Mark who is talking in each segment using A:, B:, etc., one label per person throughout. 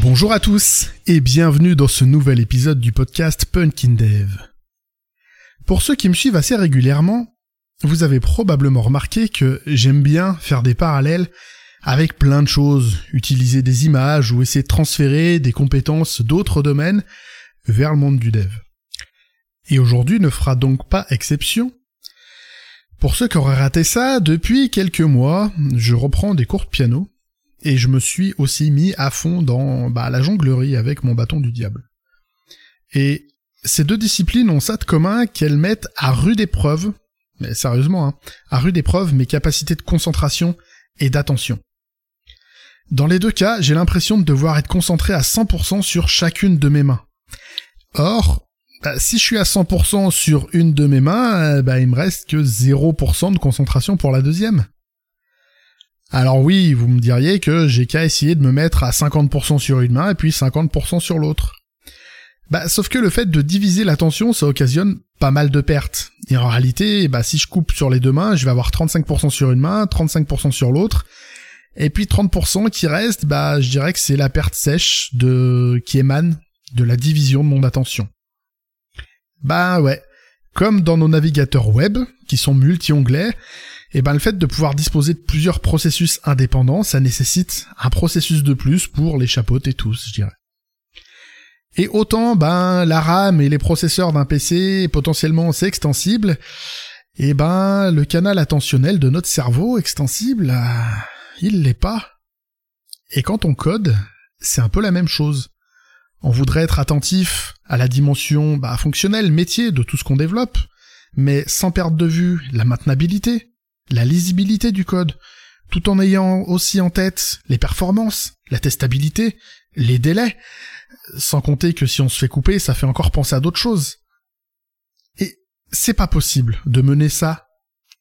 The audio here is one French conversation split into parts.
A: Bonjour à tous et bienvenue dans ce nouvel épisode du podcast Punkin Dev. Pour ceux qui me suivent assez régulièrement, vous avez probablement remarqué que j'aime bien faire des parallèles avec plein de choses, utiliser des images ou essayer de transférer des compétences d'autres domaines vers le monde du dev. Et aujourd'hui ne fera donc pas exception. Pour ceux qui auraient raté ça, depuis quelques mois, je reprends des cours de piano et je me suis aussi mis à fond dans bah, la jonglerie avec mon bâton du diable. Et ces deux disciplines ont ça de commun qu'elles mettent à rude épreuve, mais sérieusement, hein, à rude épreuve mes capacités de concentration et d'attention. Dans les deux cas, j'ai l'impression de devoir être concentré à 100% sur chacune de mes mains. Or, bah, si je suis à 100% sur une de mes mains, euh, bah, il me reste que 0% de concentration pour la deuxième. Alors oui, vous me diriez que j'ai qu'à essayer de me mettre à 50% sur une main et puis 50% sur l'autre. Bah, sauf que le fait de diviser l'attention, ça occasionne pas mal de pertes. Et en réalité, bah, si je coupe sur les deux mains, je vais avoir 35% sur une main, 35% sur l'autre. Et puis 30% qui reste, bah, je dirais que c'est la perte sèche de, qui émane de la division de mon attention. Bah ouais. Comme dans nos navigateurs web, qui sont multi-onglets, et eh ben le fait de pouvoir disposer de plusieurs processus indépendants, ça nécessite un processus de plus pour les chapeauter tous, je dirais. Et autant, ben, la RAM et les processeurs d'un PC, potentiellement, c'est extensible, et eh ben, le canal attentionnel de notre cerveau extensible, euh, il l'est pas. Et quand on code, c'est un peu la même chose. On voudrait être attentif à la dimension bah, fonctionnelle, métier de tout ce qu'on développe, mais sans perdre de vue la maintenabilité, la lisibilité du code, tout en ayant aussi en tête les performances, la testabilité, les délais, sans compter que si on se fait couper, ça fait encore penser à d'autres choses. Et c'est pas possible de mener ça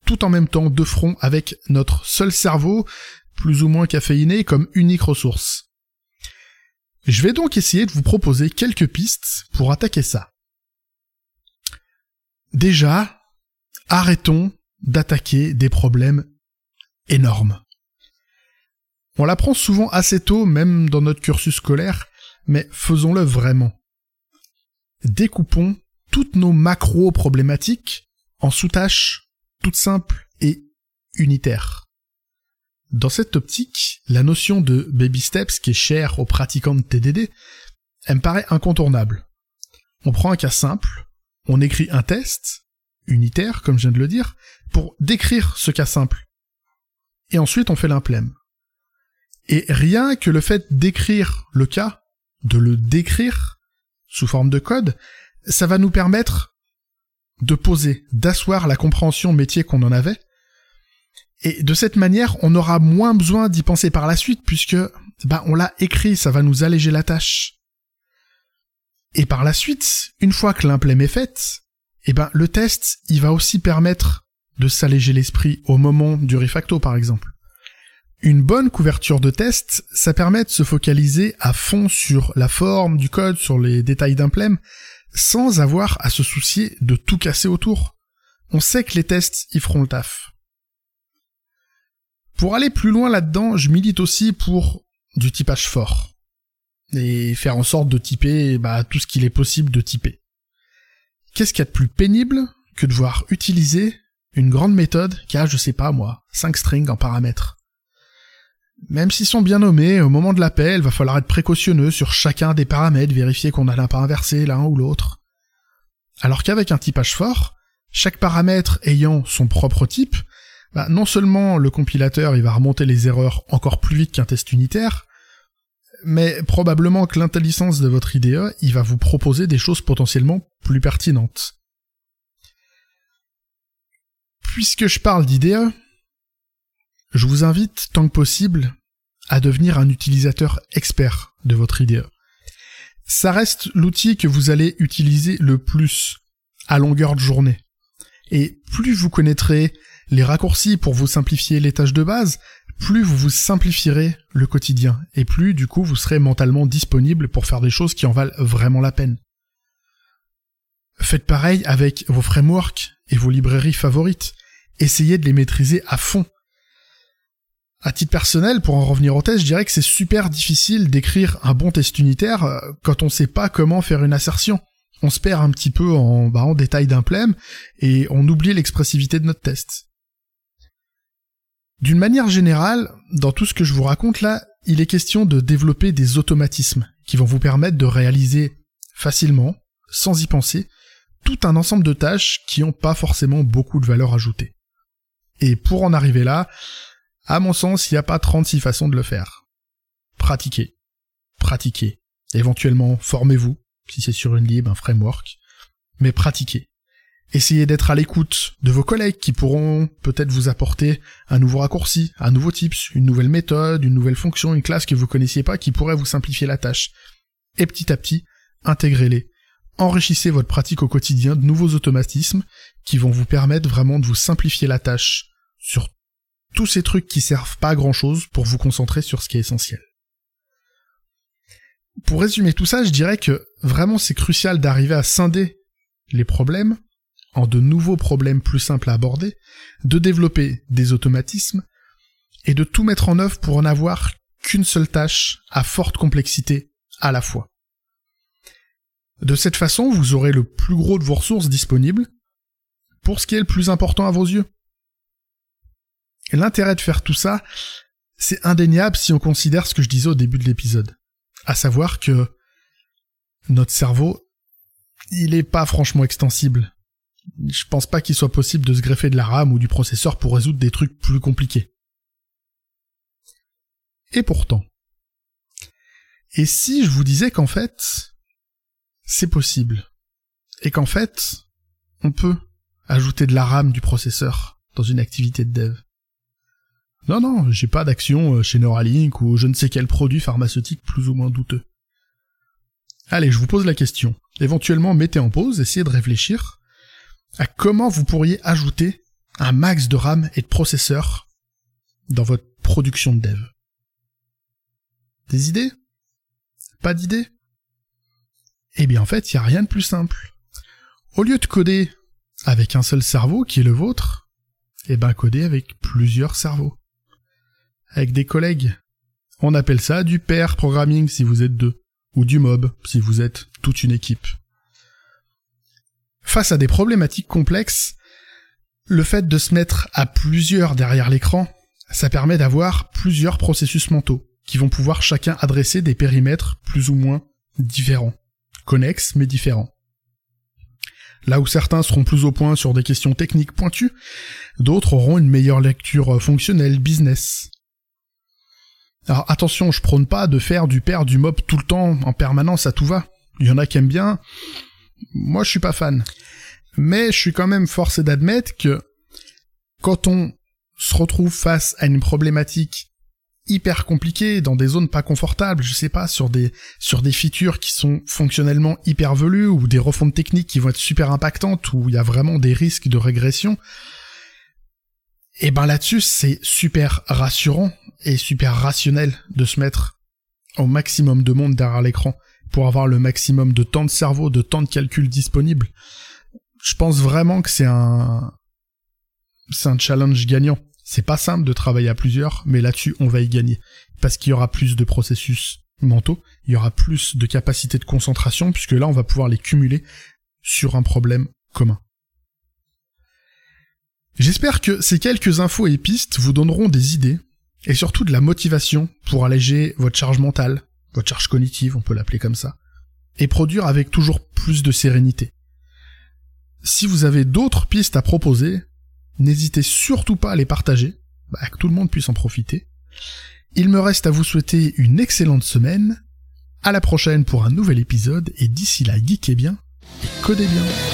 A: tout en même temps de front avec notre seul cerveau, plus ou moins caféiné, comme unique ressource. Je vais donc essayer de vous proposer quelques pistes pour attaquer ça. Déjà, arrêtons d'attaquer des problèmes énormes. On l'apprend souvent assez tôt, même dans notre cursus scolaire, mais faisons-le vraiment. Découpons toutes nos macro-problématiques en sous-tâches toutes simples et unitaires. Dans cette optique, la notion de baby steps qui est chère aux pratiquants de TDD, elle me paraît incontournable. On prend un cas simple, on écrit un test, unitaire comme je viens de le dire, pour décrire ce cas simple. Et ensuite on fait l'implème. Et rien que le fait d'écrire le cas, de le décrire sous forme de code, ça va nous permettre de poser, d'asseoir la compréhension métier qu'on en avait, et de cette manière, on aura moins besoin d'y penser par la suite, puisque bah, on l'a écrit, ça va nous alléger la tâche. Et par la suite, une fois que l'implème est faite, eh ben, le test, il va aussi permettre de s'alléger l'esprit au moment du refacto, par exemple. Une bonne couverture de test, ça permet de se focaliser à fond sur la forme du code, sur les détails d'implème, sans avoir à se soucier de tout casser autour. On sait que les tests, y feront le taf. Pour aller plus loin là-dedans, je milite aussi pour du typage fort. Et faire en sorte de typer bah, tout ce qu'il est possible de typer. Qu'est-ce qu'il y a de plus pénible que de voir utiliser une grande méthode qui a, je sais pas moi, 5 strings en paramètres? Même s'ils sont bien nommés, au moment de l'appel, il va falloir être précautionneux sur chacun des paramètres, vérifier qu'on n'a pas inversé l'un ou l'autre. Alors qu'avec un typage fort, chaque paramètre ayant son propre type, bah, non seulement le compilateur il va remonter les erreurs encore plus vite qu'un test unitaire, mais probablement que l'intelligence de votre IDE, il va vous proposer des choses potentiellement plus pertinentes. Puisque je parle d'IDE, je vous invite tant que possible à devenir un utilisateur expert de votre IDE. Ça reste l'outil que vous allez utiliser le plus à longueur de journée. Et plus vous connaîtrez les raccourcis pour vous simplifier les tâches de base, plus vous vous simplifierez le quotidien, et plus du coup vous serez mentalement disponible pour faire des choses qui en valent vraiment la peine. Faites pareil avec vos frameworks et vos librairies favorites. Essayez de les maîtriser à fond. À titre personnel, pour en revenir au test, je dirais que c'est super difficile d'écrire un bon test unitaire euh, quand on sait pas comment faire une assertion. On se perd un petit peu en, bah, en détail d'un plème et on oublie l'expressivité de notre test. D'une manière générale, dans tout ce que je vous raconte là, il est question de développer des automatismes qui vont vous permettre de réaliser facilement, sans y penser, tout un ensemble de tâches qui n'ont pas forcément beaucoup de valeur ajoutée. Et pour en arriver là, à mon sens, il n'y a pas 36 façons de le faire. Pratiquez. Pratiquez. Éventuellement, formez-vous, si c'est sur une lib, un framework. Mais pratiquez. Essayez d'être à l'écoute de vos collègues qui pourront peut-être vous apporter un nouveau raccourci, un nouveau tips, une nouvelle méthode, une nouvelle fonction, une classe que vous connaissiez pas qui pourrait vous simplifier la tâche. Et petit à petit, intégrez-les. Enrichissez votre pratique au quotidien de nouveaux automatismes qui vont vous permettre vraiment de vous simplifier la tâche sur tous ces trucs qui servent pas à grand chose pour vous concentrer sur ce qui est essentiel. Pour résumer tout ça, je dirais que vraiment c'est crucial d'arriver à scinder les problèmes en de nouveaux problèmes plus simples à aborder, de développer des automatismes et de tout mettre en œuvre pour en avoir qu'une seule tâche à forte complexité à la fois. De cette façon, vous aurez le plus gros de vos ressources disponibles pour ce qui est le plus important à vos yeux. L'intérêt de faire tout ça, c'est indéniable si on considère ce que je disais au début de l'épisode. À savoir que notre cerveau, il est pas franchement extensible. Je pense pas qu'il soit possible de se greffer de la RAM ou du processeur pour résoudre des trucs plus compliqués. Et pourtant. Et si je vous disais qu'en fait, c'est possible. Et qu'en fait, on peut ajouter de la RAM du processeur dans une activité de dev. Non, non, j'ai pas d'action euh, chez Neuralink ou je ne sais quel produit pharmaceutique plus ou moins douteux. Allez, je vous pose la question. Éventuellement, mettez en pause, essayez de réfléchir à comment vous pourriez ajouter un max de RAM et de processeur dans votre production de dev. Des idées? Pas d'idées? Eh bien en fait, il n'y a rien de plus simple. Au lieu de coder avec un seul cerveau qui est le vôtre, eh ben coder avec plusieurs cerveaux avec des collègues. On appelle ça du pair programming si vous êtes deux, ou du mob si vous êtes toute une équipe. Face à des problématiques complexes, le fait de se mettre à plusieurs derrière l'écran, ça permet d'avoir plusieurs processus mentaux, qui vont pouvoir chacun adresser des périmètres plus ou moins différents, connexes mais différents. Là où certains seront plus au point sur des questions techniques pointues, d'autres auront une meilleure lecture fonctionnelle business, alors attention, je prône pas de faire du père du mob tout le temps, en permanence, à tout va. Il y en a qui aiment bien. Moi, je suis pas fan. Mais je suis quand même forcé d'admettre que quand on se retrouve face à une problématique hyper compliquée dans des zones pas confortables, je sais pas, sur des sur des features qui sont fonctionnellement hyper velues ou des refontes techniques qui vont être super impactantes où il y a vraiment des risques de régression. Et ben là-dessus, c'est super rassurant et super rationnel de se mettre au maximum de monde derrière l'écran pour avoir le maximum de temps de cerveau, de temps de calcul disponible. Je pense vraiment que c'est un c'est un challenge gagnant. C'est pas simple de travailler à plusieurs, mais là-dessus on va y gagner parce qu'il y aura plus de processus mentaux, il y aura plus de capacité de concentration puisque là on va pouvoir les cumuler sur un problème commun. J'espère que ces quelques infos et pistes vous donneront des idées et surtout de la motivation pour alléger votre charge mentale, votre charge cognitive, on peut l'appeler comme ça, et produire avec toujours plus de sérénité. Si vous avez d'autres pistes à proposer, n'hésitez surtout pas à les partager, bah, que tout le monde puisse en profiter. Il me reste à vous souhaiter une excellente semaine, à la prochaine pour un nouvel épisode, et d'ici là, geekez bien et codez bien.